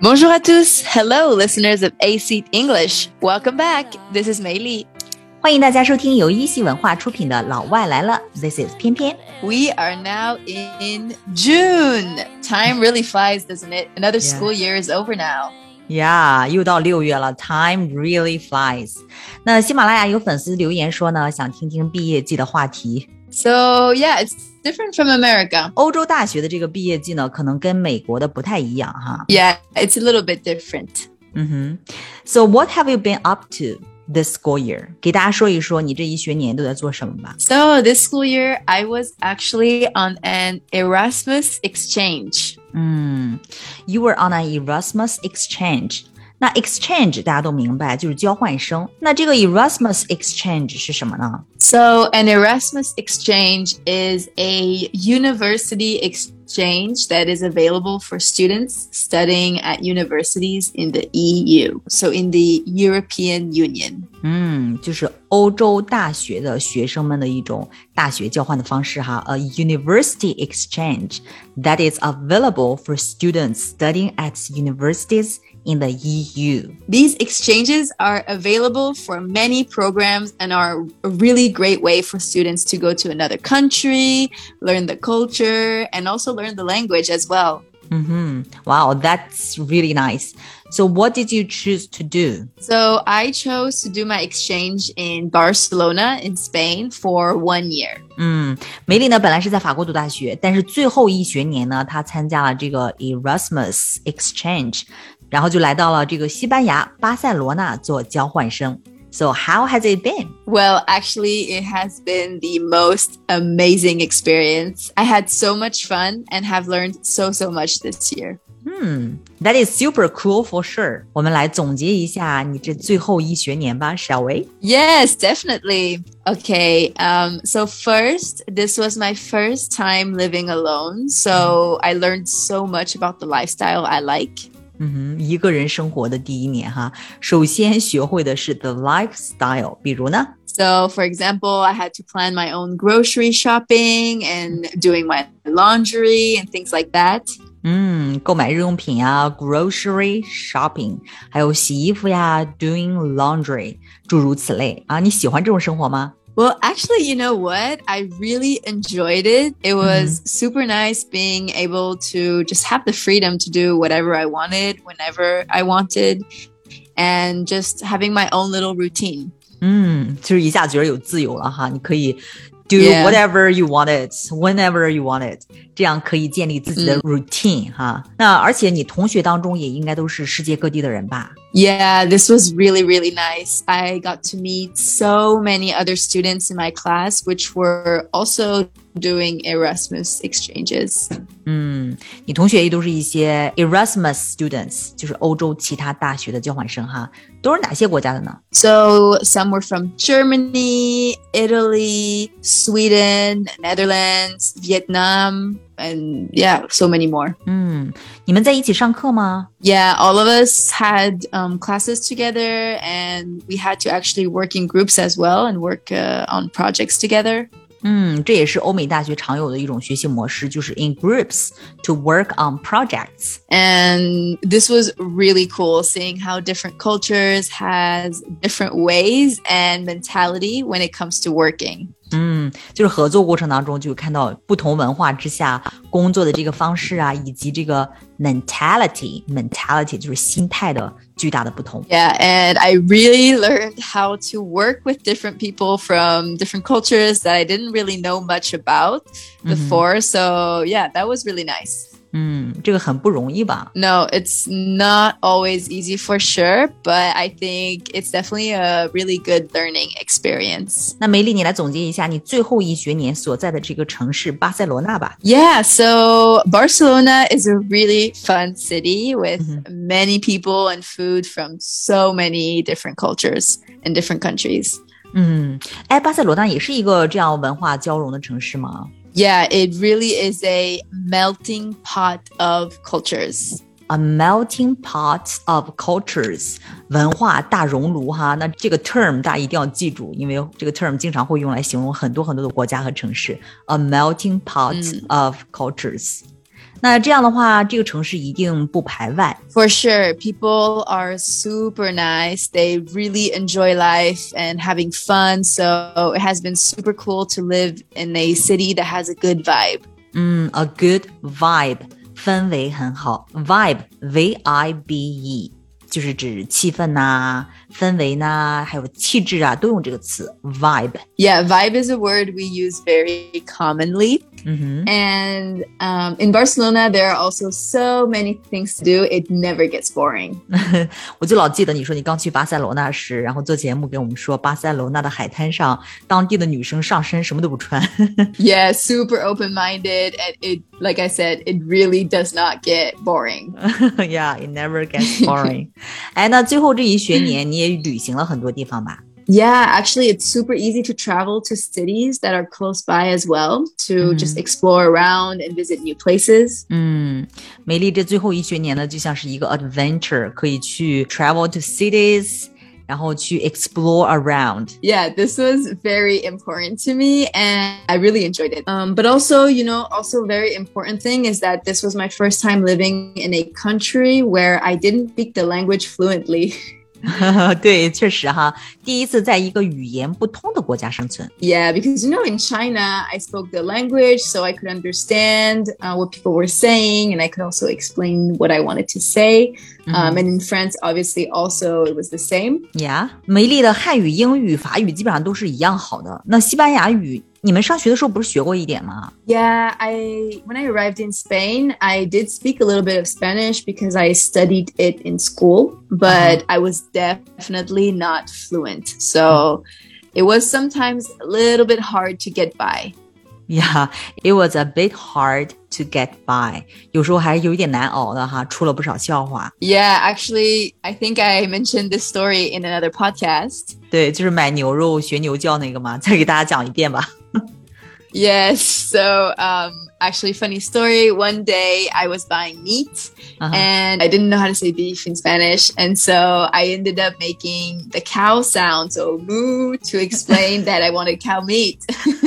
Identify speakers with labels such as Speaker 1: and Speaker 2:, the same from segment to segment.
Speaker 1: Bonjour à tous. Hello, listeners of AC English. Welcome back. This is Mei Li.
Speaker 2: 欢迎大家收听由一席文化出品的《老外来了》，This is 翩翩。
Speaker 1: We are now in June. Time really flies, doesn't it? Another school year is over now.
Speaker 2: Yeah，又到六月了，Time really flies。那喜马拉雅有粉丝留言说呢，想听听毕业季的话题。
Speaker 1: So, yeah, it's different from America.
Speaker 2: 欧洲大学的这个毕业季呢，可能跟美国的不太一样哈。
Speaker 1: Yeah, it's a little bit different.
Speaker 2: 嗯哼，So what have you been up to this school year？给大家说一说你这一学年都在做什么吧。
Speaker 1: So, this school year, I was actually on an Erasmus exchange.
Speaker 2: 嗯，You were on an Erasmus exchange。 那 exchange 大家都明白，就是交换生。那这个 Erasmus exchange 是什么呢？
Speaker 1: So, an Erasmus exchange is a university exchange that is available for students studying at universities in the EU, so in the European Union.
Speaker 2: 嗯，就是欧洲大学的学生们的一种大学交换的方式哈，a university exchange that is available for students studying at universities in the EU.
Speaker 1: These exchanges are available for many programs and are a really great way for students to go to another country, learn the culture, and also learn the language as well.
Speaker 2: Mm-hmm. Wow, that's really nice. So, what did you choose to do?
Speaker 1: So, I chose to do my exchange in Barcelona in Spain for one year. Mm.
Speaker 2: 嗯，梅莉呢本来是在法国读大学，但是最后一学年呢，她参加了这个 Erasmus exchange，然后就来到了这个西班牙巴塞罗那做交换生。So how has it been?
Speaker 1: Well, actually, it has been the most amazing experience. I had so much fun and have learned so, so much this year.
Speaker 2: Hmm, that is super cool for sure. 我们来总结一下你这最后一学年吧，shall we?
Speaker 1: Yes, definitely. Okay, um, so first, this was my first time living alone. So I learned so much about the lifestyle I like.
Speaker 2: 嗯哼，一个人生活的第一年哈，首先学会的是 the lifestyle，比如呢？
Speaker 1: So, for example, I had to plan my own grocery shopping and doing my laundry and things like that.
Speaker 2: 嗯，购买日用品啊，grocery shopping，还有洗衣服呀，doing laundry，诸如此类啊。你喜欢这种生活吗？
Speaker 1: Well, actually, you know what? I really enjoyed it. It was super nice being able to just have the freedom to do whatever I wanted, whenever I wanted, and just having my own little routine.
Speaker 2: 嗯，就是一下觉得有自由了哈，你可以 do
Speaker 1: Yeah.
Speaker 2: whatever you want it, whenever you want it，这样可以建立自己的 routine、哈。那而且你同学当中也应该都是世界各地的人吧？
Speaker 1: Yeah, this was really, really nice. I got to meet so many other students in my class, which were also doing Erasmus exchanges.
Speaker 2: 嗯，你同学也都是一些 Erasmus students，就是欧洲其他大学的交换生哈，都是哪些国家的呢？
Speaker 1: So some were from Germany, Italy, Sweden, Netherlands, Vietnam, and yeah, so many more.
Speaker 2: 嗯，你们在一起上课吗？
Speaker 1: Yeah, all of us had um, classes together, and we had to actually work in groups as well and work uh, on projects together.
Speaker 2: 嗯，这也是欧美大学常有的一种学习模式，就是 in groups to work on projects。
Speaker 1: And this was really cool seeing how different cultures has different ways and mentality when it comes to working.
Speaker 2: 嗯，就是合作过程当中，就看到不同文化之下工作的这个方式啊，以及这个 mentality，mentality 就是心态的巨大的不同。
Speaker 1: Yeah, and I really learned how to work with different people from different cultures that I didn't really know much about before. So, yeah, that was really nice. No, it's not always easy for sure, but I think it's definitely a really good learning experience.
Speaker 2: 那梅莉，你来总结一下你最后一学年所在的这个城市巴塞罗那吧。
Speaker 1: Yeah, so Barcelona is a really fun city with mm-hmm. many people and food from so many different cultures and different countries.
Speaker 2: 嗯，哎，巴塞罗那也是一个这样文化交融的城市吗？
Speaker 1: Yeah, it really is a melting pot of cultures.
Speaker 2: A melting pot of cultures，文化大熔炉哈。那这个 term 大家一定要记住，因为这个 term 经常会用来形容很多很多的国家和城市。A melting pot of cultures。 那这样的话，这个城市一定不排外。
Speaker 1: For sure, people are super nice. They really enjoy life and having fun. So it has been super cool to live in a city that has a good vibe.
Speaker 2: 嗯，a good vibe，氛围很好。vibe，v i b e， 就是指气氛呐、氛围呐、还有气质啊，都用这个词 vibe。
Speaker 1: Yeah, vibe is a word we use very commonly.
Speaker 2: 嗯
Speaker 1: And um, in Barcelona, there are also so many things to do. It never gets boring.
Speaker 2: 哼，我就老记得你说你刚去巴塞罗那时，然后做节目给我们说，巴塞罗那的海滩上，当地的女生上身什么都不穿。
Speaker 1: Yeah, super open minded. And it, like I said, it really does not get boring.
Speaker 2: yeah, it never gets boring 。 哎，那最后这一学年你也旅行了很多地方吧
Speaker 1: ？Yeah, actually, it's super easy to travel to cities that are close by as well to just explore around and visit new places.
Speaker 2: 嗯，梅莉这最后一学年呢，就像是一个 adventure，可以去 travel to cities。然后去 explore around。
Speaker 1: Yeah, this was very important to me and I really enjoyed it. Um, but also, you know, also very important thing is that this was my first time living in a country where I didn't speak the language fluently.
Speaker 2: 对，确实哈，第一次在一个语言不通的国家生存。
Speaker 1: Yeah, because you know, in China, I spoke the language, so I could understand uh, what people were saying, and I could also explain what I wanted to say. Um, and in France, obviously, also it was the same.
Speaker 2: Yeah，、美丽的汉语、英语、法语基本上都是一样好的。那西班牙语，你们上学的时候不是学过一点吗？
Speaker 1: Yeah, I when I arrived in Spain, I did speak a little bit of Spanish because I studied it in school, but I was definitely not fluent. So it was sometimes a little bit hard to get by.
Speaker 2: Yeah, it was a bit hard to get by，有时候还是有一点难熬的哈，出了不少笑话。
Speaker 1: Yeah, actually, I think I mentioned this story in another podcast.
Speaker 2: 对，就是买牛肉学牛叫那个嘛，再给大家讲一遍吧。
Speaker 1: Yes, so um actually funny story, one day I was buying meat
Speaker 2: Uh-huh.
Speaker 1: and I didn't know how to say beef in Spanish and so I ended up making the cow sound so moo to explain that I wanted cow meat.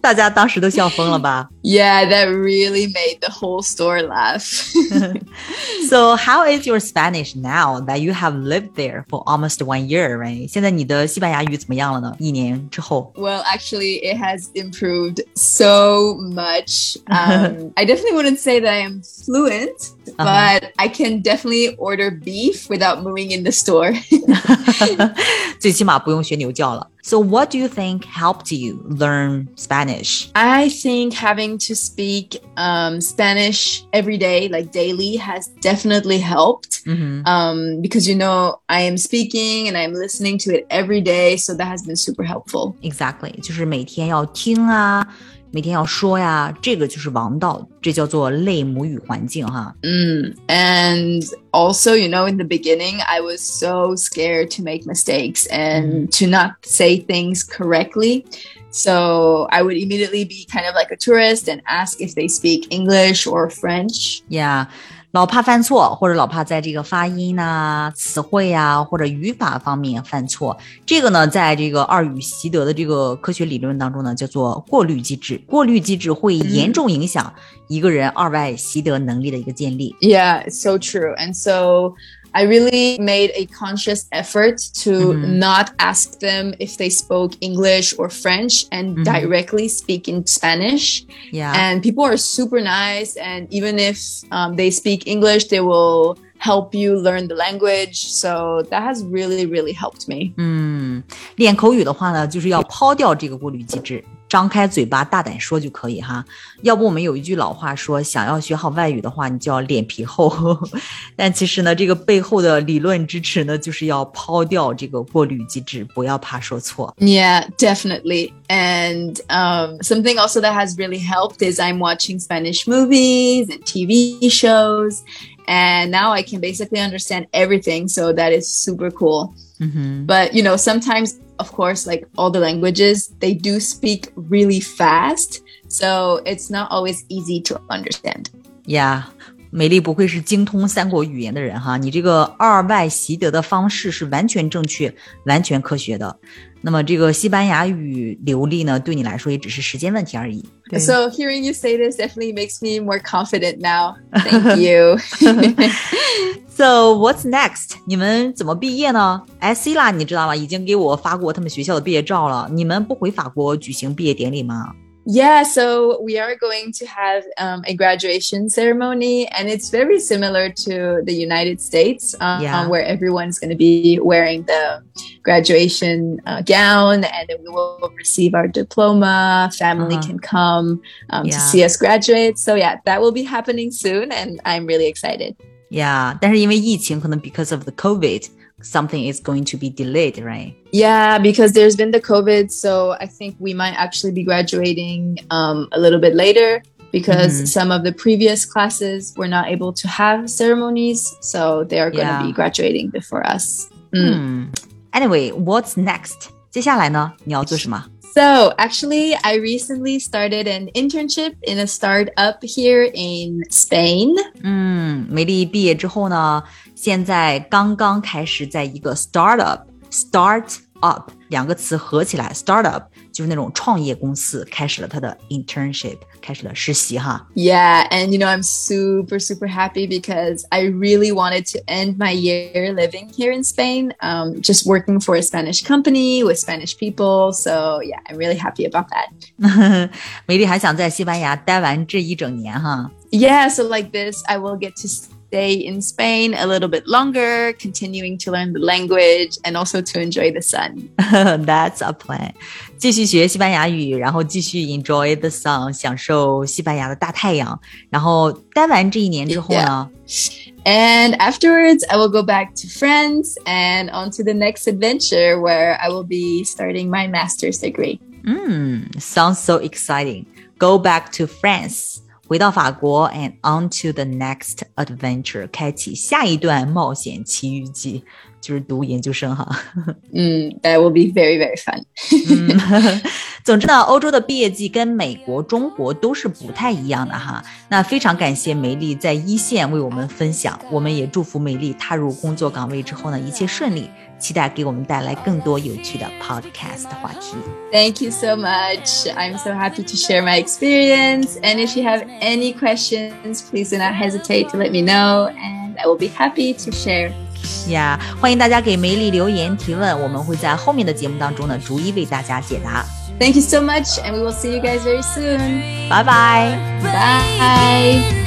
Speaker 2: 大家当时都笑疯了吧
Speaker 1: yeah, that really made the whole store laugh.
Speaker 2: ？So how is your Spanish now that you have lived there for almost one year, right？现在你的西班牙语怎么样了呢？一年之后
Speaker 1: well, actually it has improved so much. Um, I definitely wouldn't say that I am fluent, but I can definitely order beef without moving in the store.
Speaker 2: 最起码不用学牛叫了。 So what do you think helped you learn Spanish?
Speaker 1: I think having to speak um, Spanish every day, like daily, has definitely helped.
Speaker 2: 嗯哼
Speaker 1: Um, because you know I am speaking and I'm listening to it every day, so that has been super helpful.
Speaker 2: Exactly，就是每天要听啊， 每天要说呀，这个就是王道，这叫做类母语环境哈。
Speaker 1: Mm. And also, you know, in the beginning, I was so scared to make mistakes and to not say things correctly. So I would immediately be kind of like a tourist and ask if they speak English or French.
Speaker 2: 呀、 老怕犯错，或者老怕在这个发音呐、词汇呀、或者语法方面犯错。这个呢，在这个二语习得的这个科学理论当中呢，叫做过滤机制。过滤机制会严重影响一个人二外习得能力的一个建立。
Speaker 1: Yeah, so true. And so I really made a conscious effort to
Speaker 2: Mhm.
Speaker 1: not ask them if they spoke English or French and
Speaker 2: Mhm.
Speaker 1: directly speak in Spanish.
Speaker 2: 呀、
Speaker 1: And people are super nice. And even if um, they speak English, they will help you learn the language. So that has really, really helped me.
Speaker 2: 嗯，练口语的话呢，就是要抛掉这个过滤机制， 张开嘴巴大胆说就可以哈。要不我们有一句老话说，想要学好外语的话，你就要脸皮厚。但其实呢，这个背后的理论支持呢，就是要抛掉这个过滤机制，不要怕说错。
Speaker 1: Yeah, definitely. And um, something also that has really helped is I'm watching Spanish movies and TV shows. And now I can basically understand everything. So that is super cool. Mm-hmm.
Speaker 2: 嗯哼
Speaker 1: ，But, you know, sometimes, of course, like all the languages, they do speak really fast. So it's not always easy to understand.
Speaker 2: Yeah, 美丽不愧是精通三国语言的人哈，你这个二外习得的方式是完全正确、完全科学的。那么这个西班牙语流利呢，对你来说也只是时间问题而已。
Speaker 1: So hearing you say this definitely makes me more confident now. Thank you.
Speaker 2: so what's next？你们怎么毕业呢？哎，C 啦，你知道吗？已经给我发过他们学校的毕业照了。你们不回法国举行毕业典礼吗
Speaker 1: ？Yeah, so we are going to have um, a graduation ceremony, and it's very similar to the United States, um, yeah. where everyone's going to be wearing the graduation uh, gown, and then we will receive our diploma. Family uh-huh. can come um, yeah. to see us graduate. So yeah, that will be happening soon, and I'm really excited.
Speaker 2: Yeah, 但是因为疫情，可能 because of the COVID something is going to be delayed, right?
Speaker 1: Yeah, because there's been the COVID. So I think we might actually be graduating um, a little bit later because mm-hmm. some of the previous classes were not able to have ceremonies. So they are going to yeah. be graduating before us.
Speaker 2: Mm. Hmm. Anyway, what's next? 接下来呢，你要做什么
Speaker 1: ？So actually, I recently started an internship in a startup here in Spain.
Speaker 2: 嗯，梅莉毕业之后呢，现在刚刚开始在一个 startup, start up 两个词合起来，startup。就是那种创业公司开始了他的 internship，开始了实习哈。
Speaker 1: Yeah, and you know I'm super super happy because I really wanted to end my year living here in Spain, um, just working for a Spanish company with Spanish people. So yeah, I'm really happy about that.
Speaker 2: 梅莉还想在西班牙待完这一整年哈。
Speaker 1: Yeah, so like this, I will get to stay in Spain a little bit longer, continuing to learn the language and also to enjoy the sun.
Speaker 2: That's a plan. 继续学西班牙语，然后继续 enjoy the sun，享受西班牙的大太阳。然后待完这一年之后呢？
Speaker 1: And afterwards, I will go back to France and on to the next adventure where I will be starting my master's degree.
Speaker 2: Mm, sounds so exciting. Go back to France. 回到法国，and on to the next adventure，开启下一段冒险奇遇记，就是读研究生哈。
Speaker 1: 嗯，that will be very very fun
Speaker 2: 嗯。总之呢，欧洲的毕业季跟美国、中国都是不太一样的哈。那非常感谢梅丽在一线为我们分享，我们也祝福梅丽踏入工作岗位之后呢，一切顺利。期待给我们带来更多有趣的 podcast 话题。
Speaker 1: Thank you so much. I'm so happy to share my experience. And if you have any questions, please do not hesitate to let me know, and I will be happy to share.
Speaker 2: 呀，欢迎大家给梅丽留言提问，我们会在后面的节目当中呢，逐一为大家解答。
Speaker 1: Thank you so much, and we will see you guys very soon.
Speaker 2: Bye bye.
Speaker 1: Bye.